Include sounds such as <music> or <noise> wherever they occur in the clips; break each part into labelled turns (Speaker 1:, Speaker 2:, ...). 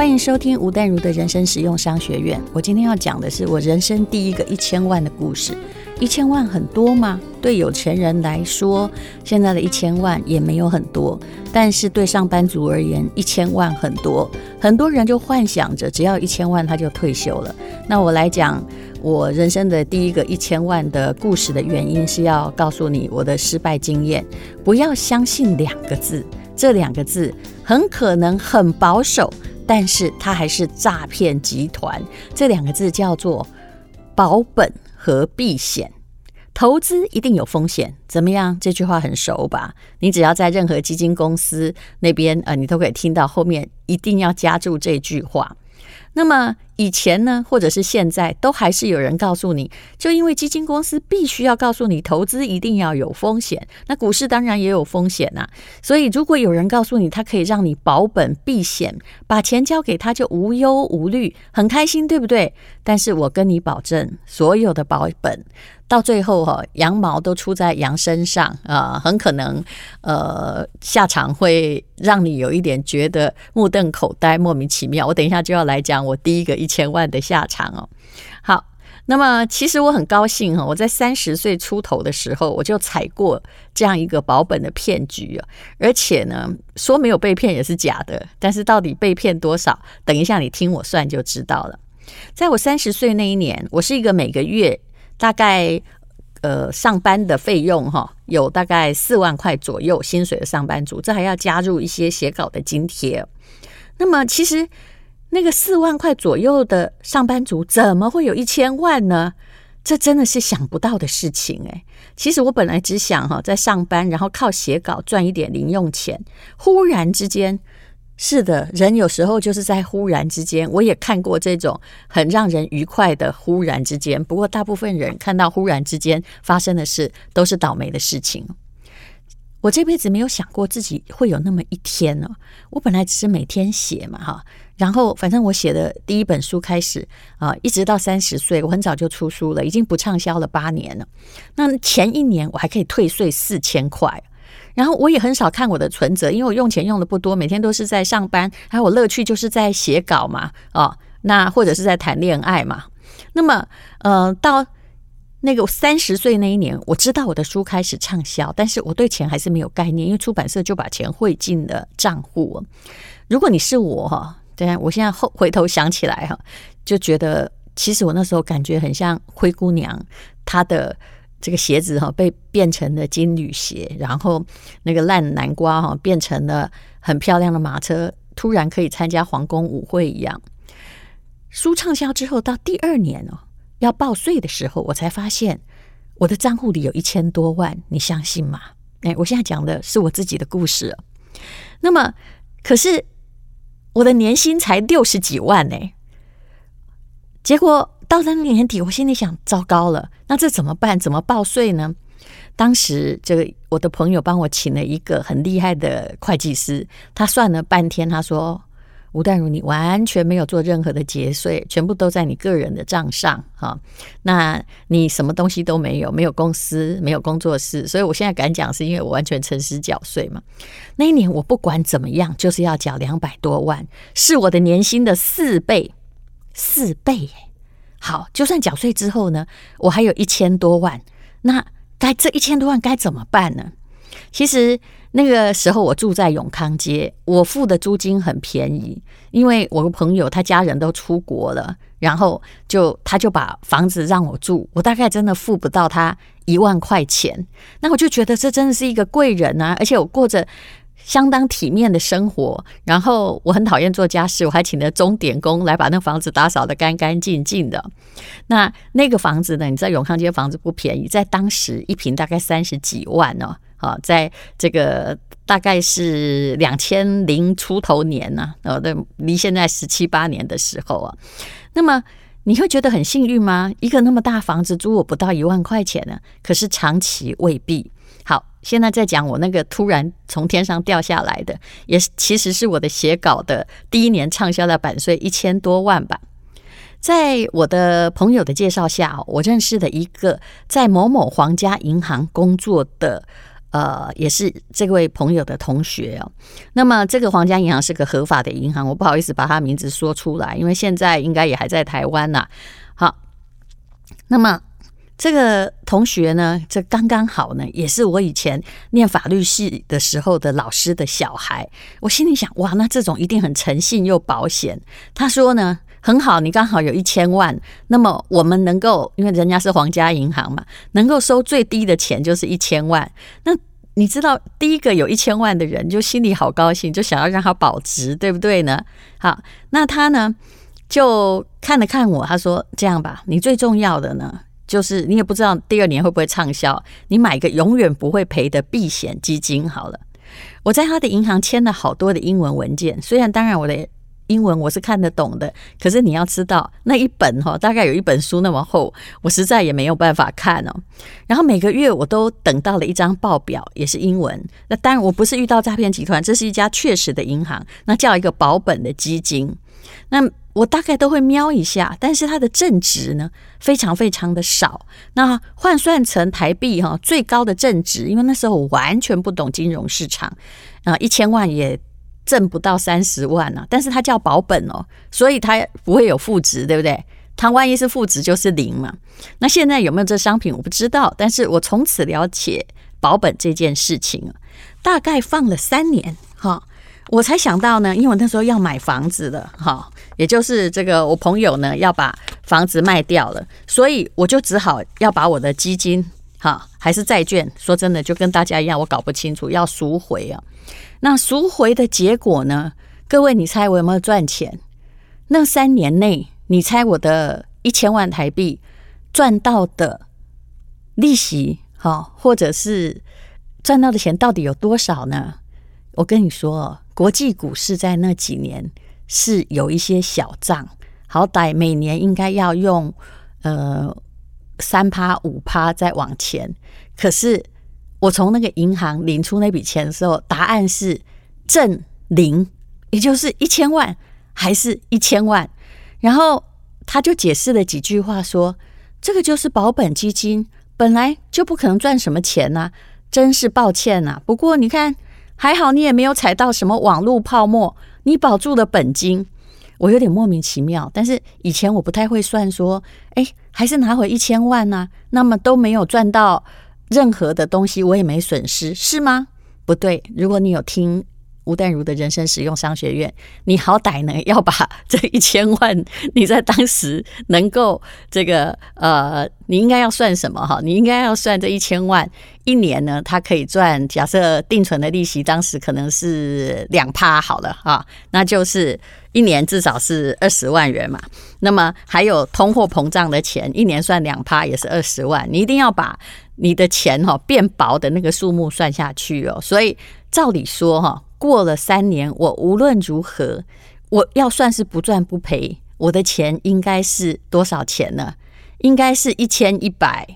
Speaker 1: 欢迎收听吴淡如的人生实用商学院。我今天要讲的是我人生第一个一千万的故事。一千万很多吗？对有钱人来说，现在的一千万也没有很多，但是对上班族而言，一千万很多。很多人就幻想着只要一千万他就退休了。那我来讲我人生的第一个一千万的故事的原因，是要告诉你我的失败经验。不要相信两个字，这两个字很可能很保守。但是它还是诈骗集团，这两个字叫做保本和避险。投资一定有风险，怎么样？这句话很熟吧？你只要在任何基金公司那边，呃，你都可以听到后面一定要加注这句话。那么以前呢，或者是现在，都还是有人告诉你，就因为基金公司必须要告诉你，投资一定要有风险，那股市当然也有风险呐。所以如果有人告诉你，他可以让你保本避险，把钱交给他就无忧无虑，很开心，对不对？但是我跟你保证，所有的保本。到最后哈，羊毛都出在羊身上啊，很可能呃下场会让你有一点觉得目瞪口呆、莫名其妙。我等一下就要来讲我第一个一千万的下场哦。好，那么其实我很高兴哈，我在三十岁出头的时候我就踩过这样一个保本的骗局啊，而且呢说没有被骗也是假的，但是到底被骗多少，等一下你听我算就知道了。在我三十岁那一年，我是一个每个月。大概呃上班的费用哈，有大概四万块左右薪水的上班族，这还要加入一些写稿的津贴。那么其实那个四万块左右的上班族，怎么会有一千万呢？这真的是想不到的事情诶。其实我本来只想哈在上班，然后靠写稿赚一点零用钱，忽然之间。是的，人有时候就是在忽然之间。我也看过这种很让人愉快的忽然之间。不过，大部分人看到忽然之间发生的事，都是倒霉的事情。我这辈子没有想过自己会有那么一天呢。我本来只是每天写嘛，哈。然后，反正我写的第一本书开始啊，一直到三十岁，我很早就出书了，已经不畅销了八年了。那前一年我还可以退税四千块。然后我也很少看我的存折，因为我用钱用的不多，每天都是在上班，还有我乐趣就是在写稿嘛，哦，那或者是在谈恋爱嘛。那么，呃，到那个三十岁那一年，我知道我的书开始畅销，但是我对钱还是没有概念，因为出版社就把钱汇进了账户。如果你是我哈，对，我现在后回头想起来哈，就觉得其实我那时候感觉很像灰姑娘，她的。这个鞋子哈被变成了金缕鞋，然后那个烂南瓜哈变成了很漂亮的马车，突然可以参加皇宫舞会一样。书畅销之后，到第二年哦要报税的时候，我才发现我的账户里有一千多万，你相信吗？哎，我现在讲的是我自己的故事。那么，可是我的年薪才六十几万呢，结果。到了年底，我心里想：糟糕了，那这怎么办？怎么报税呢？当时，这个我的朋友帮我请了一个很厉害的会计师，他算了半天，他说：“吴淡如，你完全没有做任何的节税，全部都在你个人的账上，哈，那你什么东西都没有，没有公司，没有工作室，所以我现在敢讲，是因为我完全诚实缴税嘛。那一年我不管怎么样，就是要缴两百多万，是我的年薪的四倍，四倍耶。”好，就算缴税之后呢，我还有一千多万，那该这一千多万该怎么办呢？其实那个时候我住在永康街，我付的租金很便宜，因为我的朋友他家人都出国了，然后就他就把房子让我住，我大概真的付不到他一万块钱，那我就觉得这真的是一个贵人啊，而且我过着。相当体面的生活，然后我很讨厌做家事，我还请了钟点工来把那房子打扫得干干净净的。那那个房子呢？你知道永康街房子不便宜，在当时一平大概三十几万哦。啊，在这个大概是两千零出头年呢，呃，对，离现在十七八年的时候啊。那么你会觉得很幸运吗？一个那么大房子租我不到一万块钱呢，可是长期未必。好，现在在讲我那个突然从天上掉下来的，也其实是我的写稿的第一年畅销的版税一千多万吧。在我的朋友的介绍下，我认识了一个在某某皇家银行工作的呃，也是这位朋友的同学哦。那么这个皇家银行是个合法的银行，我不好意思把他名字说出来，因为现在应该也还在台湾呐。好，那么这个同学呢，这刚刚好呢，也是我以前念法律系的时候的老师的小孩。我心里想，哇，那这种一定很诚信又保险。他说呢。很好，你刚好有一千万，那么我们能够，因为人家是皇家银行嘛，能够收最低的钱就是一千万。那你知道，第一个有一千万的人就心里好高兴，就想要让他保值，对不对呢？好，那他呢就看了看我，他说：“这样吧，你最重要的呢，就是你也不知道第二年会不会畅销，你买个永远不会赔的避险基金好了。”我在他的银行签了好多的英文文件，虽然当然我的。英文我是看得懂的，可是你要知道那一本哈，大概有一本书那么厚，我实在也没有办法看哦。然后每个月我都等到了一张报表，也是英文。那当然我不是遇到诈骗集团，这是一家确实的银行，那叫一个保本的基金。那我大概都会瞄一下，但是它的正值呢，非常非常的少。那换算成台币哈，最高的正值，因为那时候我完全不懂金融市场啊，一千万也。挣不到三十万呢、但是它叫保本哦，所以它不会有负值，对不对？它万一是负值就是零嘛。那现在有没有这商品我不知道，但是我从此了解保本这件事情，大概放了三年哈，我才想到呢，因为我那时候要买房子了哈，也就是这个我朋友呢要把房子卖掉了，所以我就只好要把我的基金哈还是债券，说真的就跟大家一样，我搞不清楚要赎回啊。那赎回的结果呢？各位，你猜我有没有赚钱？那三年内，你猜我的一千万台币赚到的利息，好，或者是赚到的钱到底有多少呢？我跟你说，国际股市在那几年是有一些小账，好歹每年应该要用呃三趴五趴再往前，可是。我从那个银行领出那笔钱的时候，答案是正零，也就是一千万还是一千万。然后他就解释了几句话，说这个就是保本基金，本来就不可能赚什么钱呐、真是抱歉呐、不过你看，还好你也没有踩到什么网络泡沫，你保住了本金。我有点莫名其妙，但是以前我不太会算，说哎，还是拿回一千万呢、那么都没有赚到。任何的东西我也没损失，是吗？不对，如果你有听吴淡如的人生实用商学院，你好歹呢要把 <laughs> 这一千万，你在当时能够这个呃，你应该要算什么哈？你应该要算这一千万一年呢，它可以赚，假设定存的利息当时可能是两趴好了哈，那就是一年至少是二十万元嘛。那么还有通货膨胀的钱，一年算两趴也是二十万，你一定要把。你的钱哈变薄的那个数目算下去哦，所以照理说哈，过了三年，我无论如何，我要算是不赚不赔，我的钱应该是多少钱呢？应该是一千一百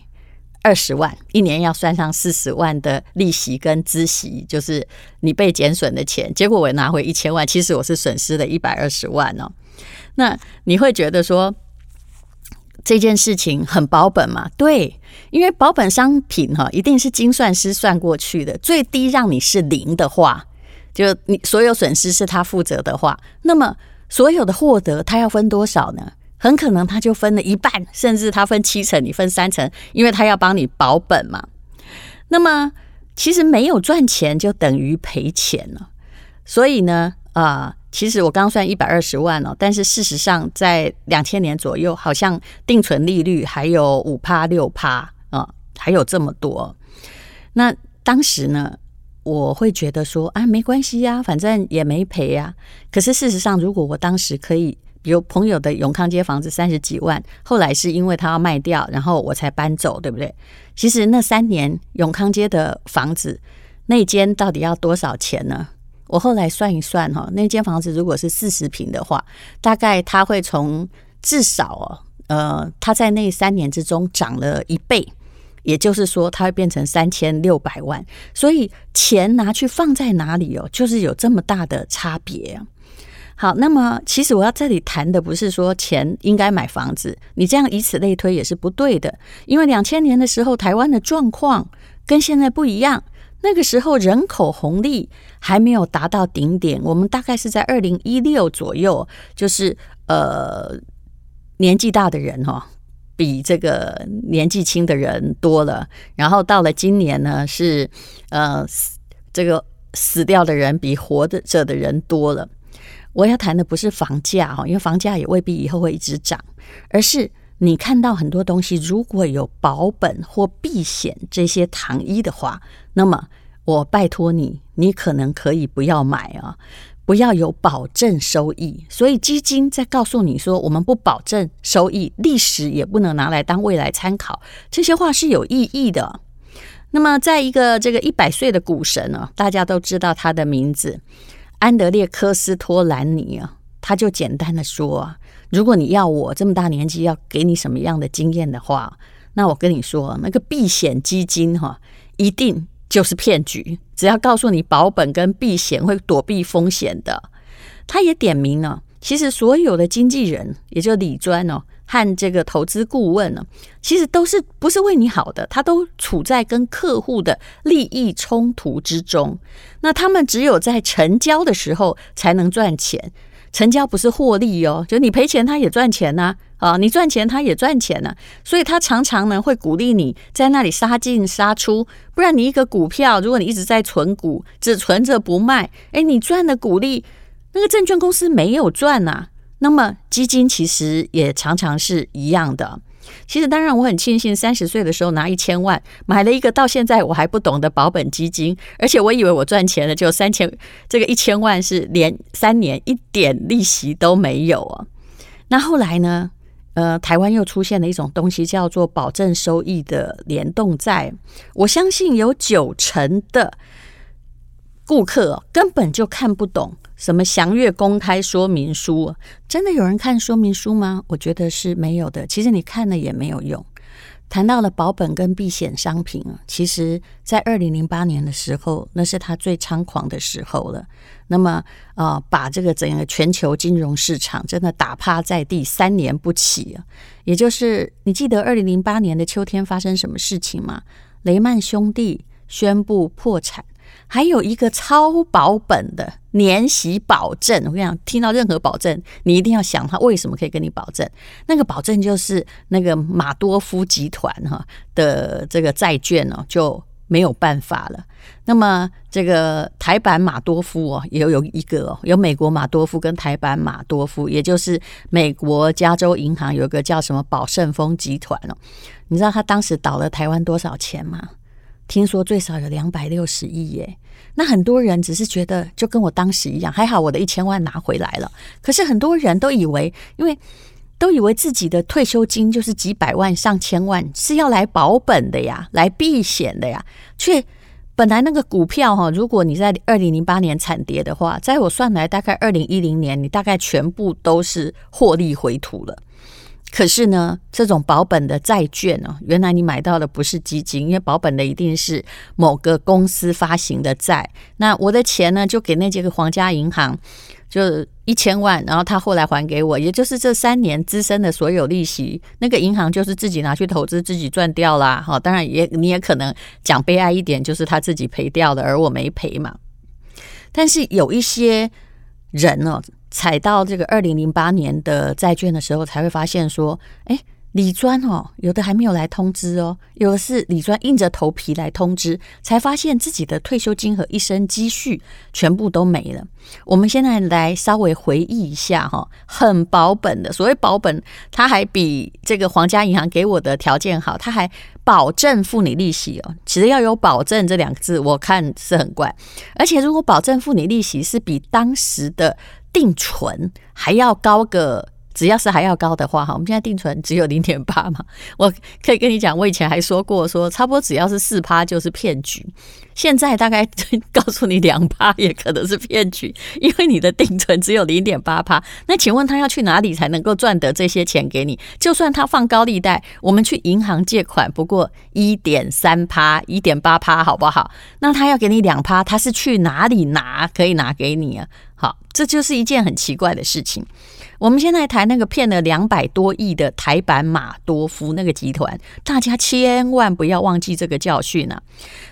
Speaker 1: 二十万，一年要算上四十万的利息跟孳息，就是你被减损的钱。结果我拿回一千万，其实我是损失了一百二十万哦。那你会觉得说，这件事情很保本嘛？对，因为保本商品哈，一定是精算师算过去的，最低让你是零的话，就你所有损失是他负责的话，那么所有的获得他要分多少呢？很可能他就分了一半，甚至他分七成，你分三成，因为他要帮你保本嘛。那么其实没有赚钱就等于赔钱了，所以呢，啊、其实我刚算一百二十万哦，但是事实上在两千年左右，好像定存利率还有五趴六趴啊，还有这么多。那当时呢，我会觉得说啊，没关系呀，反正也没赔呀。可是事实上，如果我当时可以，比如朋友的永康街房子三十几万，后来是因为他要卖掉，然后我才搬走，对不对？其实那三年永康街的房子那间到底要多少钱呢？我后来算一算哈，那间房子如果是四十平的话，大概它会从至少哦，呃，它在那三年之中涨了一倍，也就是说，它会变成三千六百万。所以钱拿去放在哪里哦，就是有这么大的差别。好，那么其实我要这里谈的不是说钱应该买房子，你这样以此类推也是不对的，因为两千年的时候台湾的状况跟现在不一样。那个时候人口红利还没有达到顶点，我们大概是在二零一六左右，就是呃年纪大的人哈、哦，比这个年纪轻的人多了。然后到了今年呢，是呃这个死掉的人比活着的人多了。我要谈的不是房价哈，因为房价也未必以后会一直涨，而是。你看到很多东西，如果有保本或避险这些糖衣的话，那么我拜托你，你可能可以不要买啊，不要有保证收益。所以基金在告诉你说，我们不保证收益，历史也不能拿来当未来参考，这些话是有意义的。那么，在一个这个一百岁的股神呢，大家都知道他的名字，安德烈科斯托兰尼啊，他就简单的说啊。如果你要我这么大年纪要给你什么样的经验的话，那我跟你说，那个避险基金哈，一定就是骗局。只要告诉你保本跟避险会躲避风险的，他也点名了。其实所有的经纪人，也就理专哦，和这个投资顾问呢，其实都是不是为你好的，他都处在跟客户的利益冲突之中。那他们只有在成交的时候才能赚钱。成交不是获利哦，就你赔钱他也赚钱呐，啊你赚钱他也赚钱呐，所以他常常呢会鼓励你在那里杀进杀出，不然你一个股票，如果你一直在存股，只存着不卖，诶，你赚的股利，那个证券公司没有赚呐，那么基金其实也常常是一样的。其实，当然，我很庆幸三十岁的时候拿一千万买了一个到现在我还不懂的保本基金，而且我以为我赚钱了，就三千，这个一千万是连三年一点利息都没有啊。那后来呢？呃，台湾又出现了一种东西，叫做保证收益的联动债。我相信有九成的顾客根本就看不懂。什么详阅公开说明书？真的有人看说明书吗？我觉得是没有的。其实你看了也没有用。谈到了保本跟避险商品啊，其实在二零零八年的时候，那是他最猖狂的时候了。那么、呃，把这个整个全球金融市场真的打趴在地，三年不起啊。也就是你记得二零零八年的秋天发生什么事情吗？雷曼兄弟宣布破产。还有一个超保本的年息保证，我跟你讲，听到任何保证，你一定要想他为什么可以跟你保证。那个保证就是那个马多夫集团哈的这个债券哦就没有办法了。那么这个台版马多夫哦也有一个哦，有美国马多夫跟台版马多夫，也就是美国加州银行有一个叫什么宝盛丰集团哦，你知道他当时倒了台湾多少钱吗？听说最少有两百六十亿耶，那很多人只是觉得就跟我当时一样，还好我的一千万拿回来了。可是很多人都以为，因为都以为自己的退休金就是几百万、上千万是要来保本的呀，来避险的呀，却本来那个股票哈，如果你在二零零八年惨跌的话，在我算来大概二零一零年，你大概全部都是获利回吐了。可是呢，这种保本的债券哦，原来你买到的不是基金，因为保本的一定是某个公司发行的债。那我的钱呢，就给那几个皇家银行，就一千万，然后他后来还给我，也就是这三年滋生的所有利息，那个银行就是自己拿去投资，自己赚掉啦。好，当然也你也可能讲悲哀一点，就是他自己赔掉了，而我没赔嘛。但是有一些人哦。踩到这个二零零八年的债券的时候，才会发现说，哎，理专哦，有的还没有来通知哦，有的是理专硬着头皮来通知，才发现自己的退休金和一生积蓄全部都没了。我们现在来稍微回忆一下哈，很保本的，所谓保本，它还比这个皇家银行给我的条件好，它还保证付你利息哦。其实要有保证这两个字，我看是很怪，而且如果保证付你利息是比当时的。定存还要高个，只要是还要高的话，哈，我们现在定存只有零点八嘛。<laughs> 我可以跟你讲，我以前还说过，说差不多只要是四趴就是骗局。现在大概告诉你两趴也可能是骗局，因为你的定存只有零点八趴。那请问他要去哪里才能够赚得这些钱给你？就算他放高利贷，我们去银行借款不过一点三趴、一点八趴，好不好？那他要给你两趴，他是去哪里拿可以拿给你啊？这就是一件很奇怪的事情。我们现在谈那个骗了两百多亿的台版马多夫那个集团，大家千万不要忘记这个教训啊！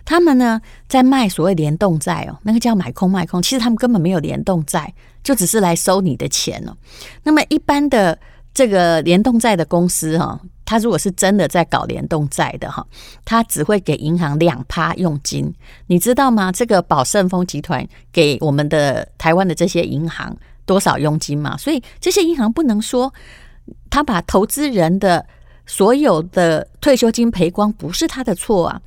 Speaker 1: 他们呢在卖所谓联动债哦，那个叫买空卖空，其实他们根本没有联动债，就只是来收你的钱哦。那么一般的这个联动债的公司哈，他如果是真的在搞联动债的哈，他只会给银行两趴佣金，你知道吗？这个宝盛丰集团给我们的台湾的这些银行。多少佣金嘛？所以这些银行不能说他把投资人的所有的退休金赔光，不是他的错啊，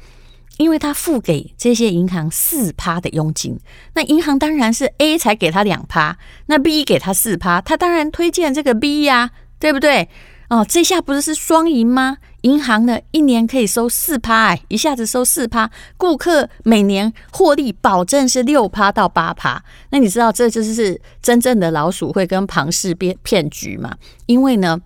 Speaker 1: 因为他付给这些银行四趴的佣金，那银行当然是 A 才给他两趴，那 B 给他四趴，他当然推荐这个 B 呀、对不对？哦，这下不是是双赢吗？银行呢，一年可以收四趴，哎，一下子收四趴，顾客每年获利保证是六趴到八趴。那你知道这就是真正的老鼠会跟庞氏骗骗局吗？因为呢，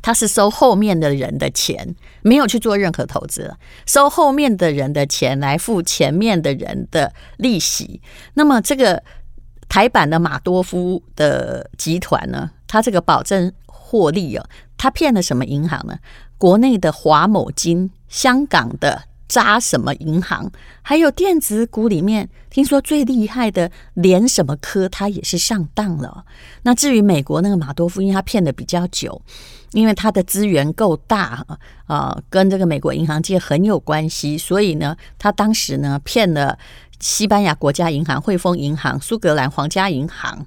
Speaker 1: 他是收后面的人的钱，没有去做任何投资，收后面的人的钱来付前面的人的利息。那么这个台版的马多夫的集团呢，他这个保证。获利哦，他骗了什么银行呢？国内的华某金、香港的渣什么银行，还有电子股里面，听说最厉害的联什么科，他也是上当了。那至于美国那个马多夫，因为他骗的比较久，因为他的资源够大啊，呃，跟这个美国银行界很有关系，所以呢，他当时呢骗了西班牙国家银行、汇丰银行、苏格兰皇家银行。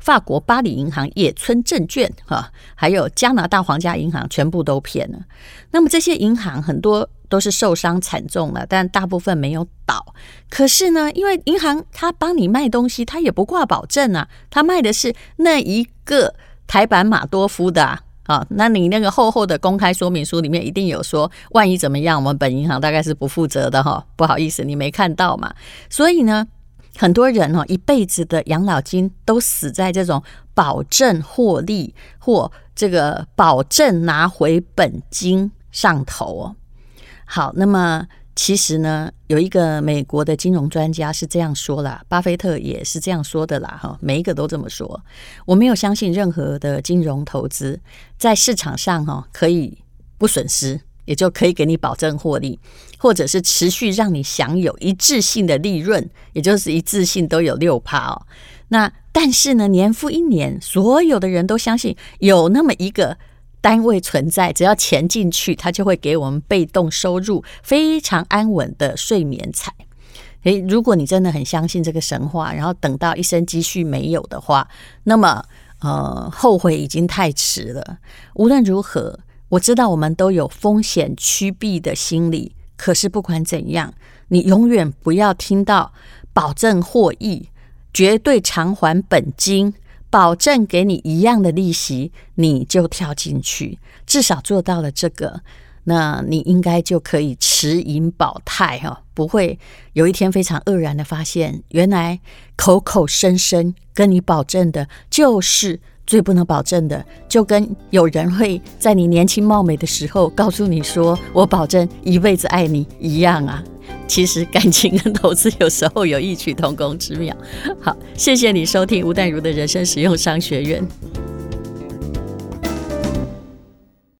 Speaker 1: 法国巴黎银行、野村证券，哈，还有加拿大皇家银行，全部都骗了。那么这些银行很多都是受伤惨重了，但大部分没有倒。可是呢，因为银行它帮你卖东西，它也不挂保证啊，它卖的是那一个台版马多夫的啊。啊，那你那个厚厚的公开说明书里面一定有说，万一怎么样，我们本银行大概是不负责的哈。不好意思，你没看到嘛？所以呢。很多人哦，一辈子的养老金都死在这种保证获利或这个保证拿回本金上头哦。好，那么其实呢，有一个美国的金融专家是这样说啦，巴菲特也是这样说的啦，哈，每一个都这么说。我没有相信任何的金融投资在市场上哈可以不损失。也就可以给你保证获利，或者是持续让你享有一致性的利润，也就是一致性都有六趴哦。那但是呢，年复一年，所有的人都相信有那么一个单位存在，只要钱进去，它就会给我们被动收入，非常安稳的睡眠财。诶，如果你真的很相信这个神话，然后等到一生积蓄没有的话，那么呃，后悔已经太迟了。无论如何。我知道我们都有风险趋避的心理，可是不管怎样，你永远不要听到保证获益、绝对偿还本金、保证给你一样的利息，你就跳进去。至少做到了这个，那你应该就可以持盈保泰哈，不会有一天非常愕然的发现，原来口口声声跟你保证的就是。最不能保证的，就跟有人会在你年轻貌美的时候告诉你说“我保证一辈子爱你”一样啊。其实感情跟投资有时候有异曲同工之妙。好，谢谢你收听吴淡如的人生实用商学院。